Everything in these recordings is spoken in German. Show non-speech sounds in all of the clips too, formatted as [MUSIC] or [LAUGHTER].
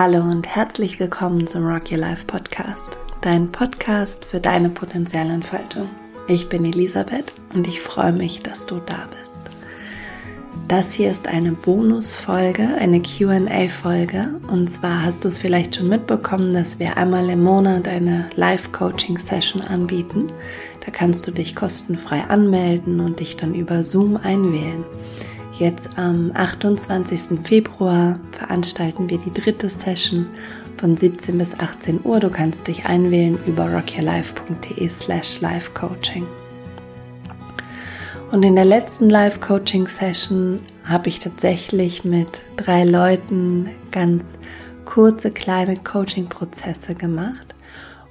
Hallo und herzlich willkommen zum Rock Your Life Podcast, dein Podcast für deine potenzielle Entfaltung. Ich bin Elisabeth und ich freue mich, dass du da bist. Das hier ist eine Bonusfolge, eine QA-Folge. Und zwar hast du es vielleicht schon mitbekommen, dass wir einmal im Monat eine Live-Coaching-Session anbieten. Da kannst du dich kostenfrei anmelden und dich dann über Zoom einwählen. Jetzt am 28. Februar veranstalten wir die dritte Session von 17 bis 18 Uhr. Du kannst dich einwählen über rockyourlife.de slash livecoaching. Und in der letzten Live-Coaching-Session habe ich tatsächlich mit drei Leuten ganz kurze, kleine Coaching-Prozesse gemacht.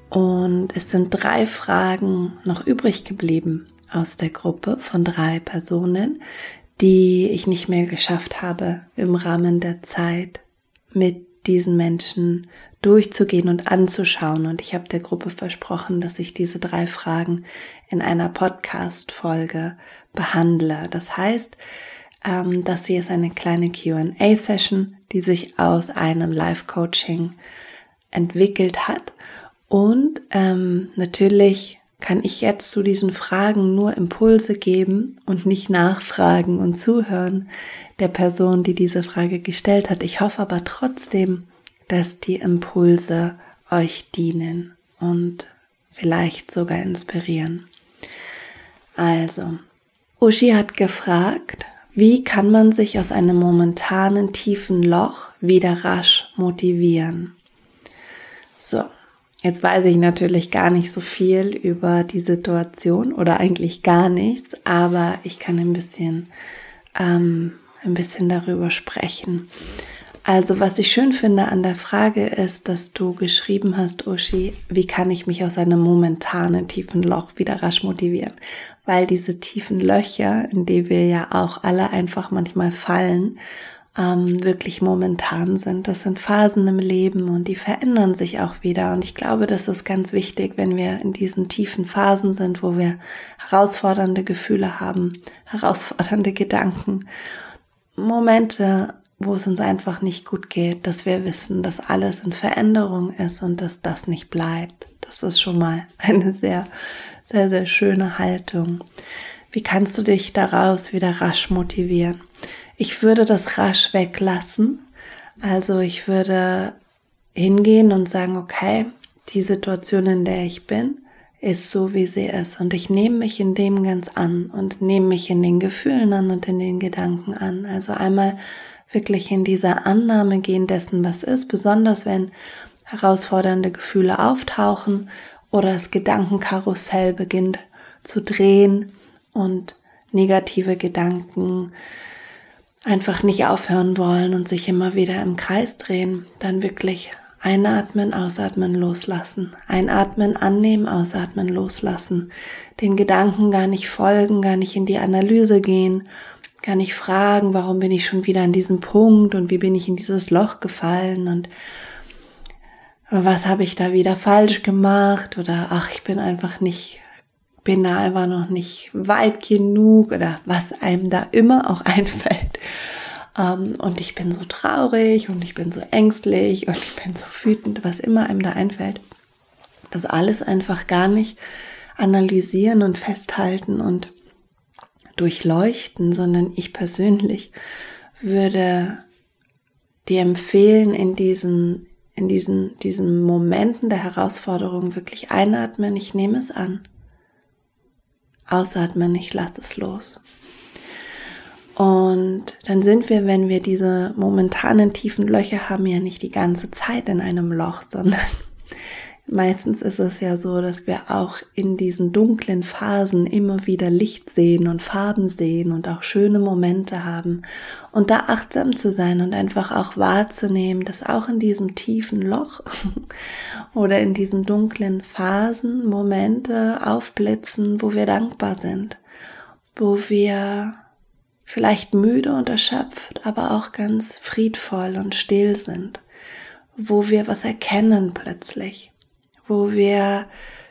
Und es sind drei Fragen noch übrig geblieben aus der Gruppe von drei Personen, die ich nicht mehr geschafft habe, im Rahmen der Zeit mit diesen Menschen durchzugehen und anzuschauen. Und ich habe der Gruppe versprochen, dass ich diese drei Fragen in einer Podcast-Folge behandle. Das heißt, ähm, dass sie ist eine kleine QA-Session, die sich aus einem Live-Coaching entwickelt hat. Und ähm, natürlich kann ich jetzt zu diesen Fragen nur Impulse geben und nicht nachfragen und zuhören der Person, die diese Frage gestellt hat. Ich hoffe aber trotzdem, dass die Impulse euch dienen und vielleicht sogar inspirieren. Also, Uschi hat gefragt, wie kann man sich aus einem momentanen tiefen Loch wieder rasch motivieren? So, Jetzt weiß ich natürlich gar nicht so viel über die Situation oder eigentlich gar nichts, aber ich kann ein bisschen, ähm, ein bisschen darüber sprechen. Also was ich schön finde an der Frage ist, dass du geschrieben hast, Uschi, wie kann ich mich aus einem momentanen tiefen Loch wieder rasch motivieren? Weil diese tiefen Löcher, in die wir ja auch alle einfach manchmal fallen, ähm, wirklich momentan sind. Das sind Phasen im Leben und die verändern sich auch wieder. Und ich glaube, das ist ganz wichtig, wenn wir in diesen tiefen Phasen sind, wo wir herausfordernde Gefühle haben, herausfordernde Gedanken, Momente, wo es uns einfach nicht gut geht, dass wir wissen, dass alles in Veränderung ist und dass das nicht bleibt. Das ist schon mal [LAUGHS] eine sehr, sehr, sehr schöne Haltung. Wie kannst du dich daraus wieder rasch motivieren? Ich würde das rasch weglassen. Also ich würde hingehen und sagen, okay, die Situation, in der ich bin, ist so, wie sie ist. Und ich nehme mich in dem ganz an und nehme mich in den Gefühlen an und in den Gedanken an. Also einmal wirklich in dieser Annahme gehen dessen, was ist, besonders wenn herausfordernde Gefühle auftauchen oder das Gedankenkarussell beginnt zu drehen und negative Gedanken einfach nicht aufhören wollen und sich immer wieder im Kreis drehen, dann wirklich einatmen, ausatmen, loslassen. Einatmen, annehmen, ausatmen, loslassen. Den Gedanken gar nicht folgen, gar nicht in die Analyse gehen, gar nicht fragen, warum bin ich schon wieder an diesem Punkt und wie bin ich in dieses Loch gefallen und was habe ich da wieder falsch gemacht oder ach, ich bin einfach nicht da einfach noch nicht weit genug oder was einem da immer auch [LAUGHS] einfällt. Ähm, und ich bin so traurig und ich bin so ängstlich und ich bin so wütend, was immer einem da einfällt. Das alles einfach gar nicht analysieren und festhalten und durchleuchten, sondern ich persönlich würde dir empfehlen, in diesen, in diesen, diesen Momenten der Herausforderung wirklich einatmen, ich nehme es an. Ausatmen, ich lasse es los. Und dann sind wir, wenn wir diese momentanen tiefen Löcher haben, ja nicht die ganze Zeit in einem Loch, sondern Meistens ist es ja so, dass wir auch in diesen dunklen Phasen immer wieder Licht sehen und Farben sehen und auch schöne Momente haben. Und da achtsam zu sein und einfach auch wahrzunehmen, dass auch in diesem tiefen Loch [LAUGHS] oder in diesen dunklen Phasen Momente aufblitzen, wo wir dankbar sind, wo wir vielleicht müde und erschöpft, aber auch ganz friedvoll und still sind, wo wir was erkennen plötzlich wo wir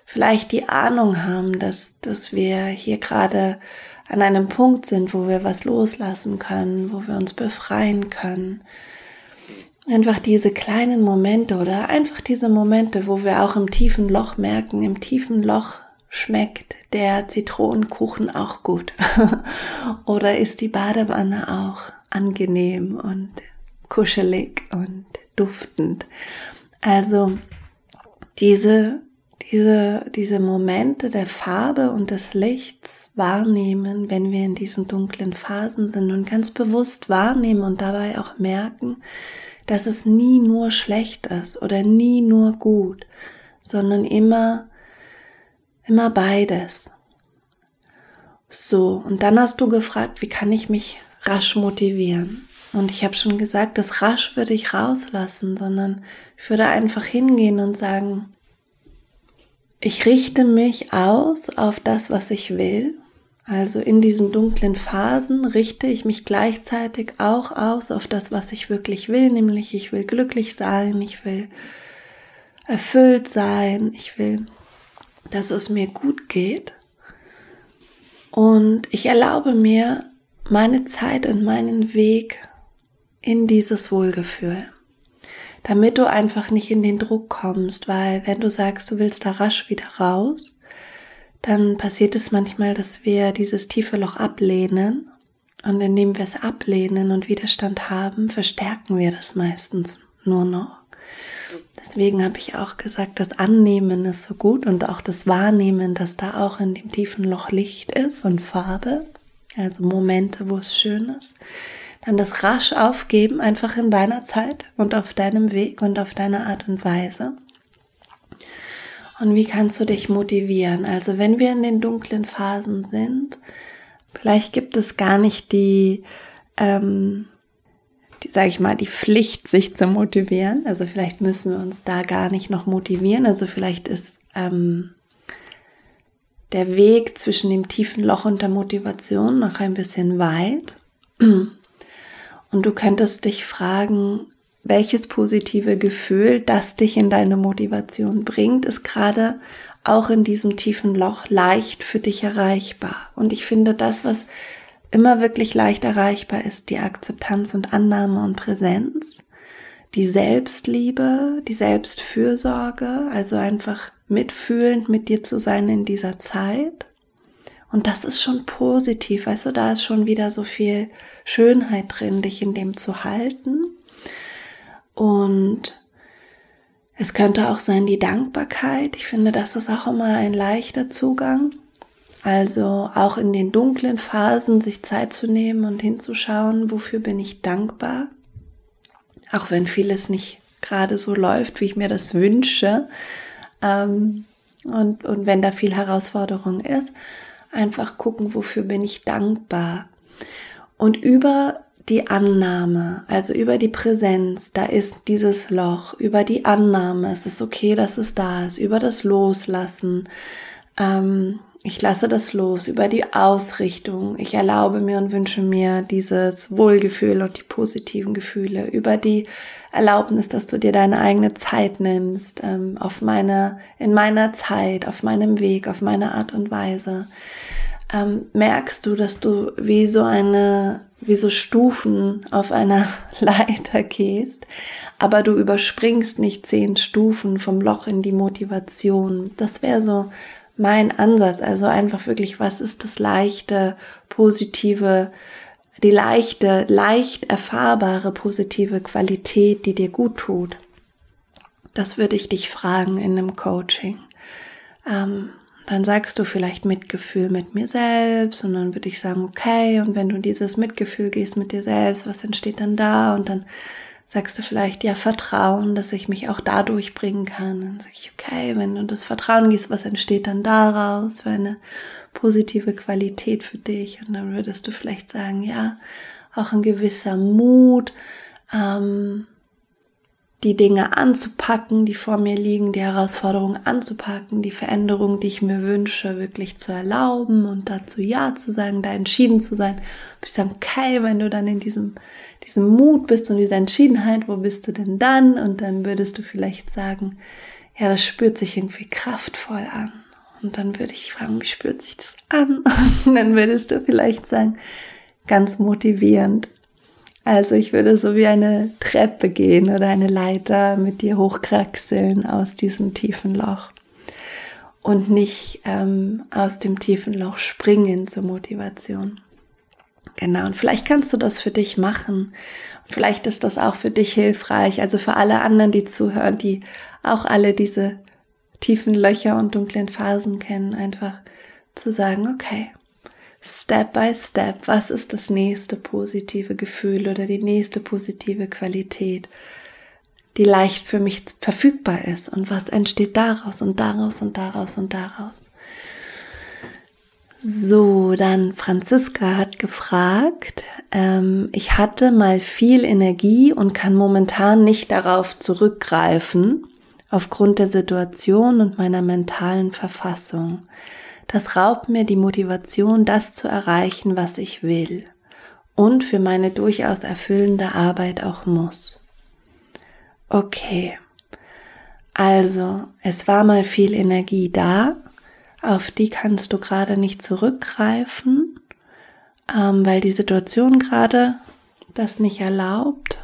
vielleicht die Ahnung haben, dass, dass wir hier gerade an einem Punkt sind, wo wir was loslassen können, wo wir uns befreien können. Einfach diese kleinen Momente oder einfach diese Momente, wo wir auch im tiefen Loch merken, im tiefen Loch schmeckt der Zitronenkuchen auch gut. [LAUGHS] oder ist die Badewanne auch angenehm und kuschelig und duftend. Also diese, diese, diese Momente der Farbe und des Lichts wahrnehmen, wenn wir in diesen dunklen Phasen sind und ganz bewusst wahrnehmen und dabei auch merken, dass es nie nur schlecht ist oder nie nur gut, sondern immer, immer beides. So, und dann hast du gefragt, wie kann ich mich rasch motivieren? Und ich habe schon gesagt, das rasch würde ich rauslassen, sondern ich würde einfach hingehen und sagen, ich richte mich aus auf das, was ich will also in diesen dunklen Phasen richte ich mich gleichzeitig auch aus auf das, was ich wirklich will, nämlich ich will glücklich sein, ich will erfüllt sein, ich will, dass es mir gut geht. Und ich erlaube mir meine Zeit und meinen Weg in dieses Wohlgefühl, damit du einfach nicht in den Druck kommst, weil wenn du sagst, du willst da rasch wieder raus, dann passiert es manchmal, dass wir dieses tiefe Loch ablehnen. Und indem wir es ablehnen und Widerstand haben, verstärken wir das meistens nur noch. Deswegen habe ich auch gesagt, das Annehmen ist so gut und auch das Wahrnehmen, dass da auch in dem tiefen Loch Licht ist und Farbe, also Momente, wo es schön ist. Dann das rasch aufgeben, einfach in deiner Zeit und auf deinem Weg und auf deine Art und Weise. Und wie kannst du dich motivieren? Also wenn wir in den dunklen Phasen sind, vielleicht gibt es gar nicht die, ähm, die sage ich mal, die Pflicht, sich zu motivieren. Also vielleicht müssen wir uns da gar nicht noch motivieren. Also vielleicht ist ähm, der Weg zwischen dem tiefen Loch und der Motivation noch ein bisschen weit. Und du könntest dich fragen, welches positive Gefühl, das dich in deine Motivation bringt, ist gerade auch in diesem tiefen Loch leicht für dich erreichbar. Und ich finde, das, was immer wirklich leicht erreichbar ist, die Akzeptanz und Annahme und Präsenz, die Selbstliebe, die Selbstfürsorge, also einfach mitfühlend mit dir zu sein in dieser Zeit. Und das ist schon positiv, weißt du, da ist schon wieder so viel Schönheit drin, dich in dem zu halten. Und es könnte auch sein die Dankbarkeit. Ich finde, das ist auch immer ein leichter Zugang. Also auch in den dunklen Phasen sich Zeit zu nehmen und hinzuschauen, wofür bin ich dankbar. Auch wenn vieles nicht gerade so läuft, wie ich mir das wünsche. Ähm, und, und wenn da viel Herausforderung ist, einfach gucken, wofür bin ich dankbar. Und über die Annahme, also über die Präsenz, da ist dieses Loch, über die Annahme, es ist okay, dass es da ist, über das Loslassen, ähm, ich lasse das los, über die Ausrichtung, ich erlaube mir und wünsche mir dieses Wohlgefühl und die positiven Gefühle, über die Erlaubnis, dass du dir deine eigene Zeit nimmst, ähm, auf meine, in meiner Zeit, auf meinem Weg, auf meine Art und Weise ähm, merkst du, dass du wie so eine, wie so Stufen auf einer [LAUGHS] Leiter gehst, aber du überspringst nicht zehn Stufen vom Loch in die Motivation. Das wäre so mein Ansatz. Also einfach wirklich, was ist das leichte, positive, die leichte, leicht erfahrbare positive Qualität, die dir gut tut? Das würde ich dich fragen in einem Coaching. Ähm, dann sagst du vielleicht Mitgefühl mit mir selbst und dann würde ich sagen, okay, und wenn du dieses Mitgefühl gehst mit dir selbst, was entsteht dann da? Und dann sagst du vielleicht, ja, Vertrauen, dass ich mich auch dadurch bringen kann. Dann sag ich, okay, wenn du das Vertrauen gehst, was entsteht dann daraus für eine positive Qualität für dich? Und dann würdest du vielleicht sagen, ja, auch ein gewisser Mut, ähm, die Dinge anzupacken, die vor mir liegen, die Herausforderungen anzupacken, die Veränderungen, die ich mir wünsche, wirklich zu erlauben und dazu Ja zu sagen, da entschieden zu sein. Ich sage, okay, wenn du dann in diesem, diesem Mut bist und dieser Entschiedenheit, wo bist du denn dann? Und dann würdest du vielleicht sagen, ja, das spürt sich irgendwie kraftvoll an. Und dann würde ich fragen, wie spürt sich das an? [LAUGHS] Und dann würdest du vielleicht sagen, ganz motivierend, Also ich würde so wie eine Treppe gehen oder eine Leiter mit dir hochkraxeln aus diesem tiefen Loch und nicht ähm, aus dem tiefen Loch springen zur Motivation. Genau, und vielleicht kannst du das für dich machen. Vielleicht ist das auch für dich hilfreich, also für alle anderen, die zuhören, die auch alle diese tiefen Löcher und dunklen Phasen kennen, einfach zu sagen, okay, Step by Step, was ist das nächste positive Gefühl oder die nächste positive Qualität, die leicht für mich verfügbar ist und was entsteht daraus und daraus und daraus und daraus. So, dann Franziska hat gefragt, ähm, ich hatte mal viel Energie und kann momentan nicht darauf zurückgreifen, aufgrund der Situation und meiner mentalen Verfassung. Das raubt mir die Motivation, das zu erreichen, was ich will und für meine durchaus erfüllende Arbeit auch muss. Okay, also es war mal viel Energie da, auf die kannst du gerade nicht zurückgreifen, ähm, weil die Situation gerade das nicht erlaubt.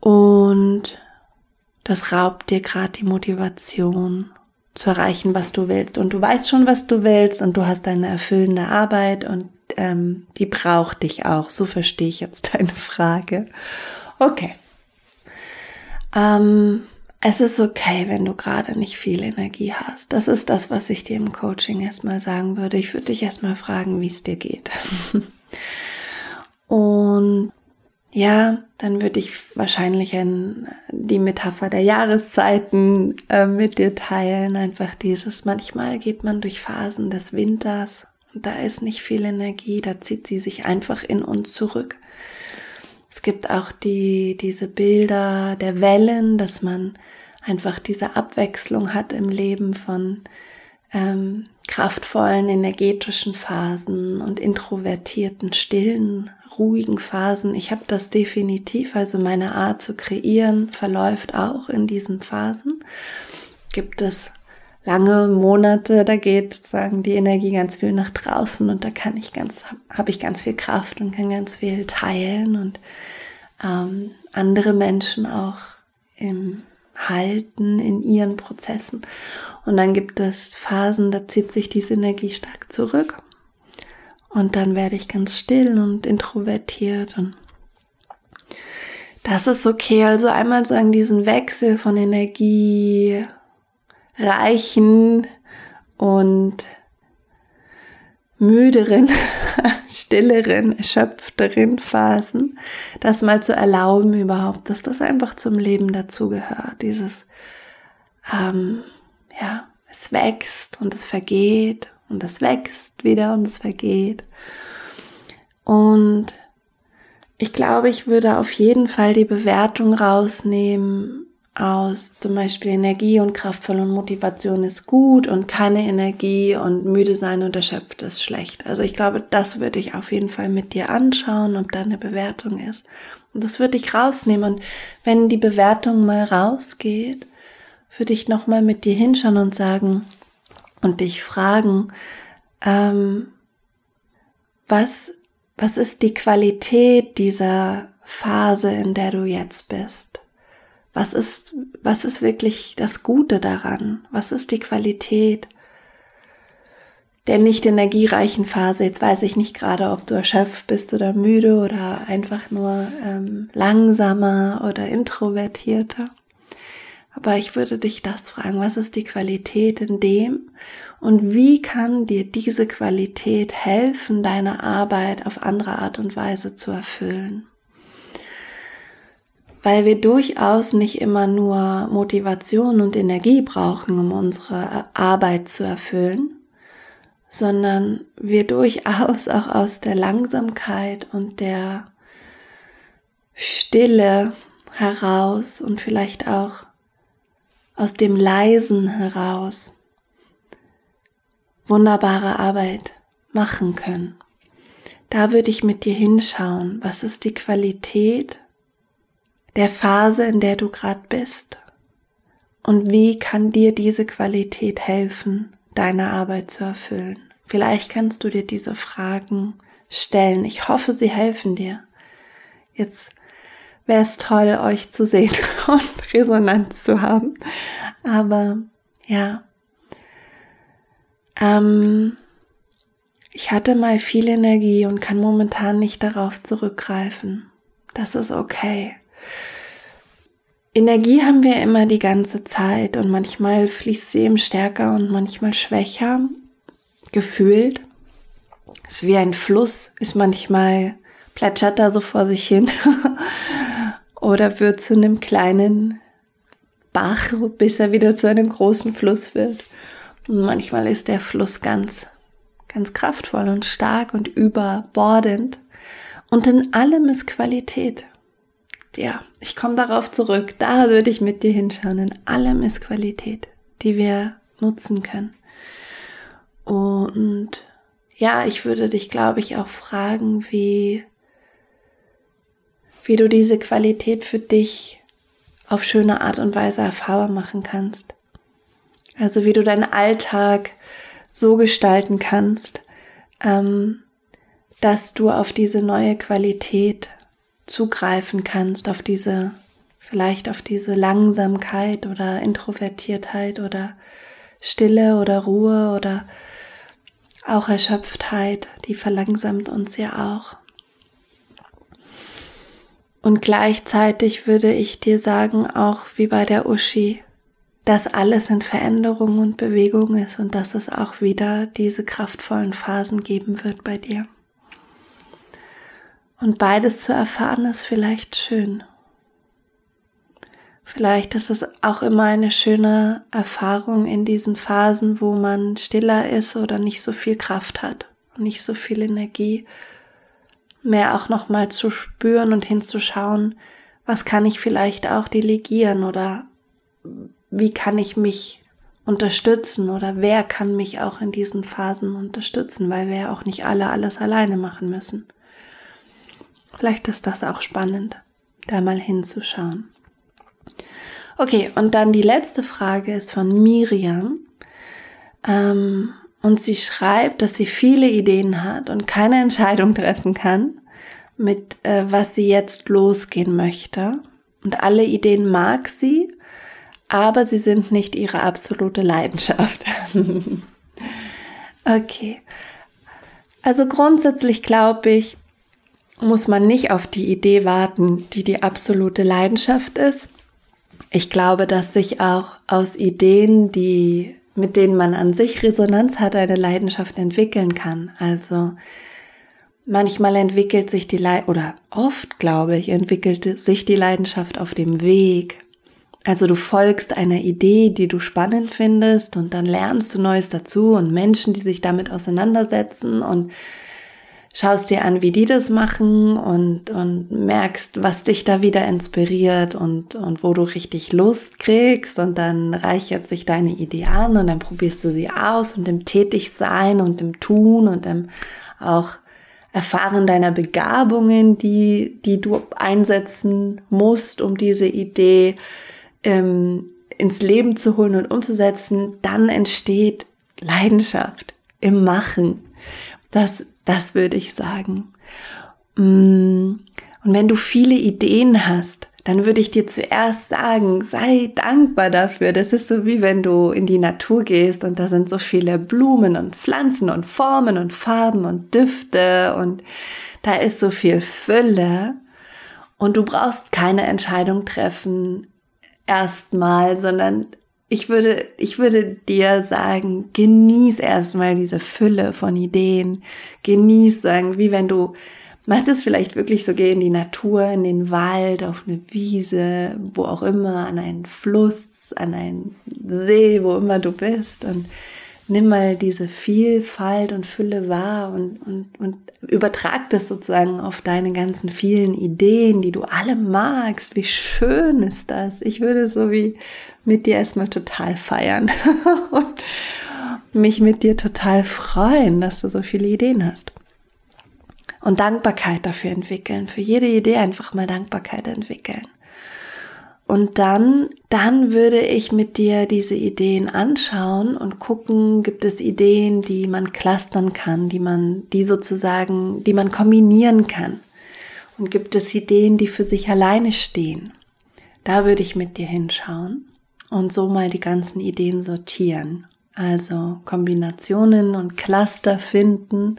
Und das raubt dir gerade die Motivation zu erreichen, was du willst. Und du weißt schon, was du willst und du hast eine erfüllende Arbeit und ähm, die braucht dich auch. So verstehe ich jetzt [LAUGHS] deine Frage. Okay. Ähm, es ist okay, wenn du gerade nicht viel Energie hast. Das ist das, was ich dir im Coaching erstmal sagen würde. Ich würde dich erstmal fragen, wie es dir geht. [LAUGHS] und ja, dann würde ich wahrscheinlich ein, die Metapher der Jahreszeiten äh, mit dir teilen. Einfach dieses, manchmal geht man durch Phasen des Winters und da ist nicht viel Energie, da zieht sie sich einfach in uns zurück. Es gibt auch die, diese Bilder der Wellen, dass man einfach diese Abwechslung hat im Leben von ähm, kraftvollen, energetischen Phasen und introvertierten, stillen, ruhigen Phasen. Ich habe das definitiv, also meine Art zu kreieren verläuft auch in diesen Phasen. Gibt es lange Monate, da geht sozusagen die Energie ganz viel nach draußen und da kann ich ganz, habe ich ganz viel Kraft und kann ganz viel teilen und ähm, andere Menschen auch im halten in ihren Prozessen. Und dann gibt es Phasen, da zieht sich diese Energie stark zurück. Und dann werde ich ganz still und introvertiert und das ist okay. Also einmal sagen diesen Wechsel von Energie reichen und müderen, [LAUGHS] stilleren, erschöpfteren Phasen, das mal zu erlauben überhaupt, dass das einfach zum Leben dazugehört. Dieses, ähm, ja, es wächst und es vergeht und es wächst wieder und es vergeht. Und ich glaube, ich würde auf jeden Fall die Bewertung rausnehmen aus zum Beispiel Energie und kraftvoll und Motivation ist gut und keine Energie und müde sein und erschöpft ist schlecht. Also ich glaube, das würde ich auf jeden Fall mit dir anschauen, ob da eine Bewertung ist. Und das würde ich rausnehmen. Und wenn die Bewertung mal rausgeht, würde ich nochmal mit dir hinschauen und sagen, und dich fragen, ähm, was, was ist die Qualität dieser Phase, in der du jetzt bist? Was ist, was ist wirklich das Gute daran? Was ist die Qualität der nicht energiereichen Phase? Jetzt weiß ich nicht gerade, ob du erschöpft bist oder müde oder einfach nur ähm, langsamer oder introvertierter. Aber ich würde dich das fragen, was ist die Qualität in dem und wie kann dir diese Qualität helfen, deine Arbeit auf andere Art und Weise zu erfüllen? Weil wir durchaus nicht immer nur Motivation und Energie brauchen, um unsere Arbeit zu erfüllen, sondern wir durchaus auch aus der Langsamkeit und der Stille heraus und vielleicht auch aus dem Leisen heraus wunderbare Arbeit machen können. Da würde ich mit dir hinschauen, was ist die Qualität der Phase, in der du gerade bist und wie kann dir diese Qualität helfen, deine Arbeit zu erfüllen. Vielleicht kannst du dir diese Fragen stellen. Ich hoffe, sie helfen dir. jetzt wäre es toll, euch zu sehen [LAUGHS] und Resonanz zu haben. Aber ja, ähm, ich hatte mal viel Energie und kann momentan nicht darauf zurückgreifen. Das ist okay. Energie haben wir immer die ganze Zeit und manchmal fließt sie eben stärker und manchmal schwächer, gefühlt. Ist wie ein Fluss, ist manchmal plätschert da so vor sich hin [LAUGHS] oder wird zu einem kleinen Bach, bis er wieder zu einem großen Fluss wird. Und manchmal ist der Fluss ganz, ganz kraftvoll und stark und überbordend. Und in allem ist Qualität. Ja, ich komme darauf zurück. Da würde ich mit dir hinschauen. In allem ist Qualität, die wir nutzen können. Und ja, ich würde dich, glaube ich, auch fragen, wie, wie du diese Qualität für dich auf schöne Art und Weise erfahrbar machen kannst. Also wie du deinen Alltag so gestalten kannst, ähm, dass du auf diese neue Qualität zugreifen kannst, auf diese, vielleicht auf diese Langsamkeit oder Introvertiertheit oder Stille oder Ruhe oder auch Erschöpftheit, die verlangsamt uns ja auch. Und gleichzeitig würde ich dir sagen, auch wie bei der Uschi, dass alles in Veränderung und Bewegung ist und dass es auch wieder diese kraftvollen Phasen geben wird bei dir. Und beides zu erfahren ist vielleicht schön. Vielleicht ist es auch immer eine schöne Erfahrung in diesen Phasen, wo man stiller ist oder nicht so viel Kraft hat und nicht so viel Energie, mehr auch nochmal zu spüren und hinzuschauen, was kann ich vielleicht auch delegieren oder wie kann ich mich unterstützen oder wer kann mich auch in diesen Phasen unterstützen, weil wir ja auch nicht alle alles alleine machen müssen. Vielleicht ist das auch spannend, da mal hinzuschauen. Okay, und dann die letzte Frage ist von Miriam. Ähm, und sie schreibt, dass sie viele Ideen hat und keine Entscheidung treffen kann, mit äh, was sie jetzt losgehen möchte. Und alle Ideen mag sie, aber sie sind nicht ihre absolute Leidenschaft. [LAUGHS] okay. Also grundsätzlich glaube ich, muss man nicht auf die Idee warten, die die absolute Leidenschaft ist. Ich glaube, dass sich auch aus Ideen, die, mit denen man an sich Resonanz hat, eine Leidenschaft entwickeln kann. Also, manchmal entwickelt sich die Leidenschaft, oder oft, glaube ich, entwickelt sich die Leidenschaft auf dem Weg, also du folgst einer Idee, die du spannend findest und dann lernst du Neues dazu und Menschen, die sich damit auseinandersetzen und schaust dir an, wie die das machen und, und merkst, was dich da wieder inspiriert und, und wo du richtig Lust kriegst und dann reichert sich deine Idee an und dann probierst du sie aus und im Tätigsein und im Tun und im auch Erfahren deiner Begabungen, die, die du einsetzen musst, um diese Idee ähm, ins Leben zu holen und umzusetzen, dann entsteht Leidenschaft im Machen. Das, das würde ich sagen. Mm, und wenn du viele Ideen hast, dann würde ich dir zuerst sagen, sei dankbar dafür. Das ist so wie wenn du in die Natur gehst und da sind so viele Blumen und Pflanzen und Formen und Farben und Düfte und da ist so viel Fülle. Und du brauchst keine Entscheidung treffen, erstmal, sondern ich würde, ich würde dir sagen, genieß erstmal diese Fülle von Ideen. Genieß sagen, wie wenn du, mach das vielleicht wirklich so, geh in die Natur, in den Wald, auf eine Wiese, wo auch immer, an einen Fluss, an einen See, wo immer du bist und nimm mal diese Vielfalt und Fülle wahr und, und, und übertrag das sozusagen auf deine ganzen vielen Ideen, die du alle magst. Wie schön ist das? Ich würde so wie mit dir erstmal total feiern [LAUGHS] und mich mit dir total freuen, dass du so viele Ideen hast. Und Dankbarkeit dafür entwickeln. Für jede Idee einfach mal Dankbarkeit entwickeln. Und dann, dann würde ich mit dir diese Ideen anschauen und gucken, gibt es Ideen, die man clustern kann, die man, die sozusagen, die man kombinieren kann. Und gibt es Ideen, die für sich alleine stehen? Da würde ich mit dir hinschauen und so mal die ganzen Ideen sortieren. Also Kombinationen und Cluster finden.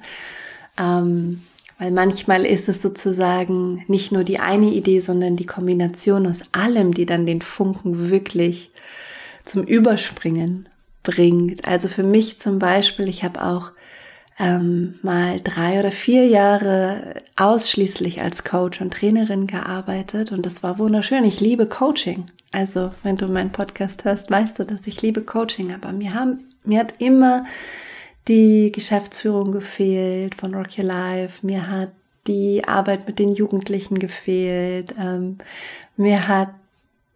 Ähm, weil manchmal ist es sozusagen nicht nur die eine Idee, sondern die Kombination aus allem, die dann den Funken wirklich zum Überspringen bringt. Also für mich zum Beispiel, ich habe auch ähm, mal drei oder vier Jahre ausschließlich als Coach und Trainerin gearbeitet und das war wunderschön. Ich liebe Coaching. Also wenn du meinen Podcast hörst, weißt du, dass ich liebe Coaching, aber mir haben, mir hat immer die Geschäftsführung gefehlt von Rock Your Life, mir hat die Arbeit mit den Jugendlichen gefehlt, ähm, mir hat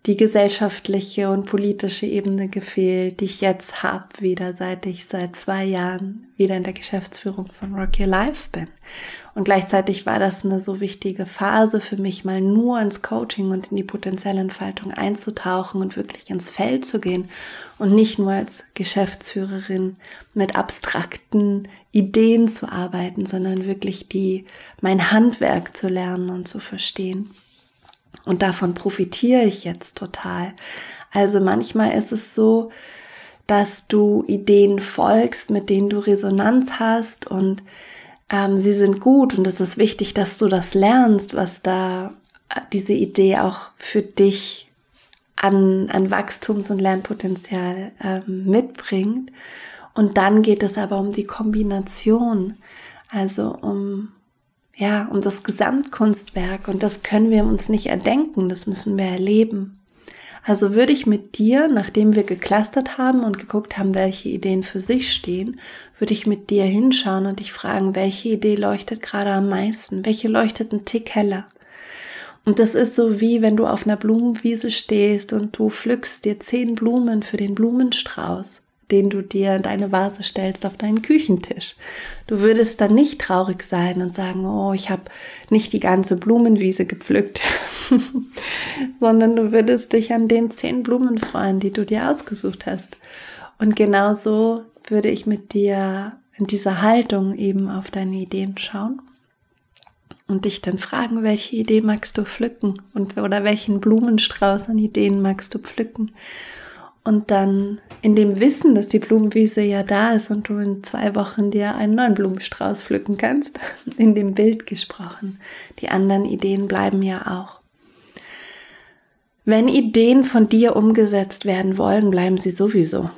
die gesellschaftliche und politische Ebene gefehlt, die ich jetzt habe, wieder seit ich seit zwei Jahren wieder in der Geschäftsführung von Rock Your Life bin. Und gleichzeitig war das eine so wichtige Phase für mich, mal nur ins Coaching und in die potenzielle Entfaltung einzutauchen und wirklich ins Feld zu gehen und nicht nur als Geschäftsführerin mit abstrakten Ideen zu arbeiten, sondern wirklich die, mein Handwerk zu lernen und zu verstehen. Und davon profitiere ich jetzt total. Also manchmal ist es so, dass du Ideen folgst, mit denen du Resonanz hast und ähm, sie sind gut und es ist wichtig, dass du das lernst, was da äh, diese Idee auch für dich an, an Wachstums- und Lernpotenzial ähm, mitbringt. Und dann geht es aber um die Kombination, also um ja, um das Gesamtkunstwerk und das können wir uns nicht erdenken, das müssen wir erleben. Also würde ich mit dir, nachdem wir geclustert haben und geguckt haben, welche Ideen für sich stehen, würde ich mit dir hinschauen und dich fragen, welche Idee leuchtet gerade am meisten, welche leuchtet ein Tick heller. Und das ist so wie wenn du auf einer Blumenwiese stehst und du pflückst dir zehn Blumen für den Blumenstrauß den du dir in deine Vase stellst auf deinen Küchentisch. Du würdest dann nicht traurig sein und sagen, oh, ich habe nicht die ganze Blumenwiese gepflückt, [LAUGHS] sondern du würdest dich an den zehn Blumen freuen, die du dir ausgesucht hast. Und genauso würde ich mit dir in dieser Haltung eben auf deine Ideen schauen und dich dann fragen, welche Idee magst du pflücken und oder welchen Blumenstrauß an Ideen magst du pflücken und dann in dem Wissen, dass die Blumenwiese ja da ist und du in zwei Wochen dir einen neuen Blumenstrauß pflücken kannst, [LAUGHS] in dem Bild gesprochen. Die anderen Ideen bleiben ja auch. Wenn Ideen von dir umgesetzt werden wollen, bleiben sie sowieso.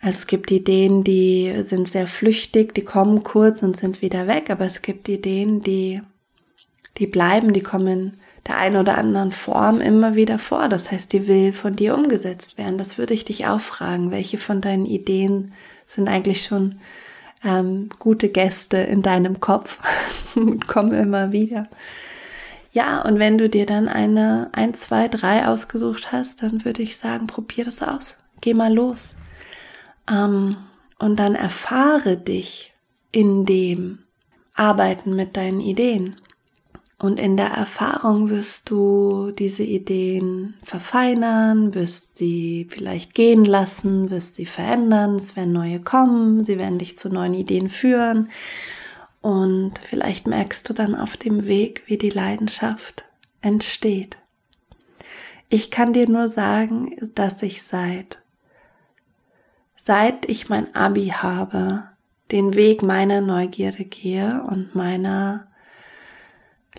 Also es gibt Ideen, die sind sehr flüchtig, die kommen kurz und sind wieder weg, aber es gibt Ideen, die, die bleiben, die kommen der einen oder anderen Form immer wieder vor. Das heißt, die will von dir umgesetzt werden. Das würde ich dich auch fragen. Welche von deinen Ideen sind eigentlich schon ähm, gute Gäste in deinem Kopf und [LAUGHS] kommen immer wieder? Ja, und wenn du dir dann eine, ein, zwei, drei ausgesucht hast, dann würde ich sagen, probier das aus. Geh mal los. Ähm, und dann erfahre dich in dem Arbeiten mit deinen Ideen. Und in der Erfahrung wirst du diese Ideen verfeinern, wirst sie vielleicht gehen lassen, wirst sie verändern, es werden neue kommen, sie werden dich zu neuen Ideen führen. Und vielleicht merkst du dann auf dem Weg, wie die Leidenschaft entsteht. Ich kann dir nur sagen, dass ich seit, seit ich mein Abi habe, den Weg meiner Neugierde gehe und meiner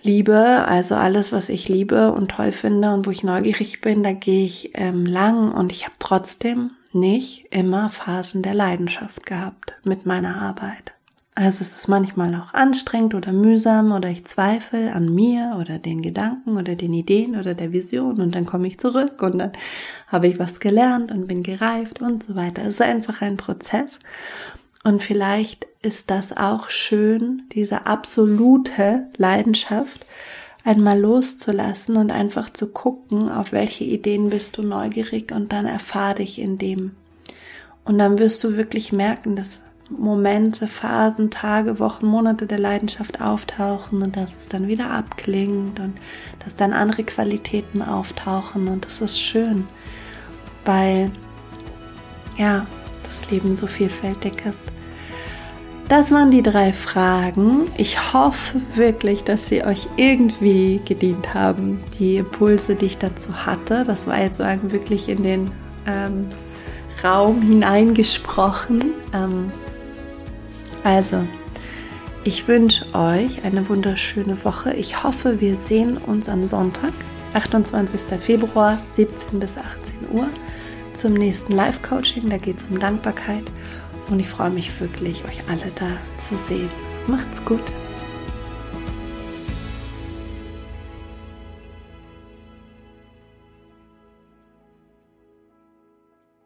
liebe, also alles, was ich liebe und toll finde und wo ich neugierig bin, da gehe ich ähm, lang und ich habe trotzdem nicht immer Phasen der Leidenschaft gehabt mit meiner Arbeit. Also es ist manchmal auch anstrengend oder mühsam oder ich zweifle an mir oder den Gedanken oder den Ideen oder der Vision und dann komme ich zurück und dann habe ich was gelernt und bin gereift und so weiter. Es ist einfach ein Prozess und vielleicht ist das auch schön, diese absolute Leidenschaft einmal loszulassen und einfach zu gucken, auf welche Ideen bist du neugierig und dann erfahr dich in dem. Und dann wirst du wirklich merken, dass Momente, Phasen, Tage, Wochen, Monate der Leidenschaft auftauchen und dass es dann wieder abklingt und dass dann andere Qualitäten auftauchen und das ist schön, weil ja, das Leben so vielfältig ist. das waren die drei Fragen. Ich hoffe wirklich, dass sie euch irgendwie gedient haben, die Impulse, die ich dazu hatte. Das war jetzt so wirklich in den ähm, Raum hineingesprochen. Ähm, also, ich wünsche euch eine wunderschöne Woche. Ich hoffe, wir sehen uns am Sonntag, 28. Februar, 17 bis 18 Uhr, zum nächsten Live-Coaching. Da geht es um Dankbarkeit. Und ich freue mich wirklich, euch alle da zu sehen. Macht's gut.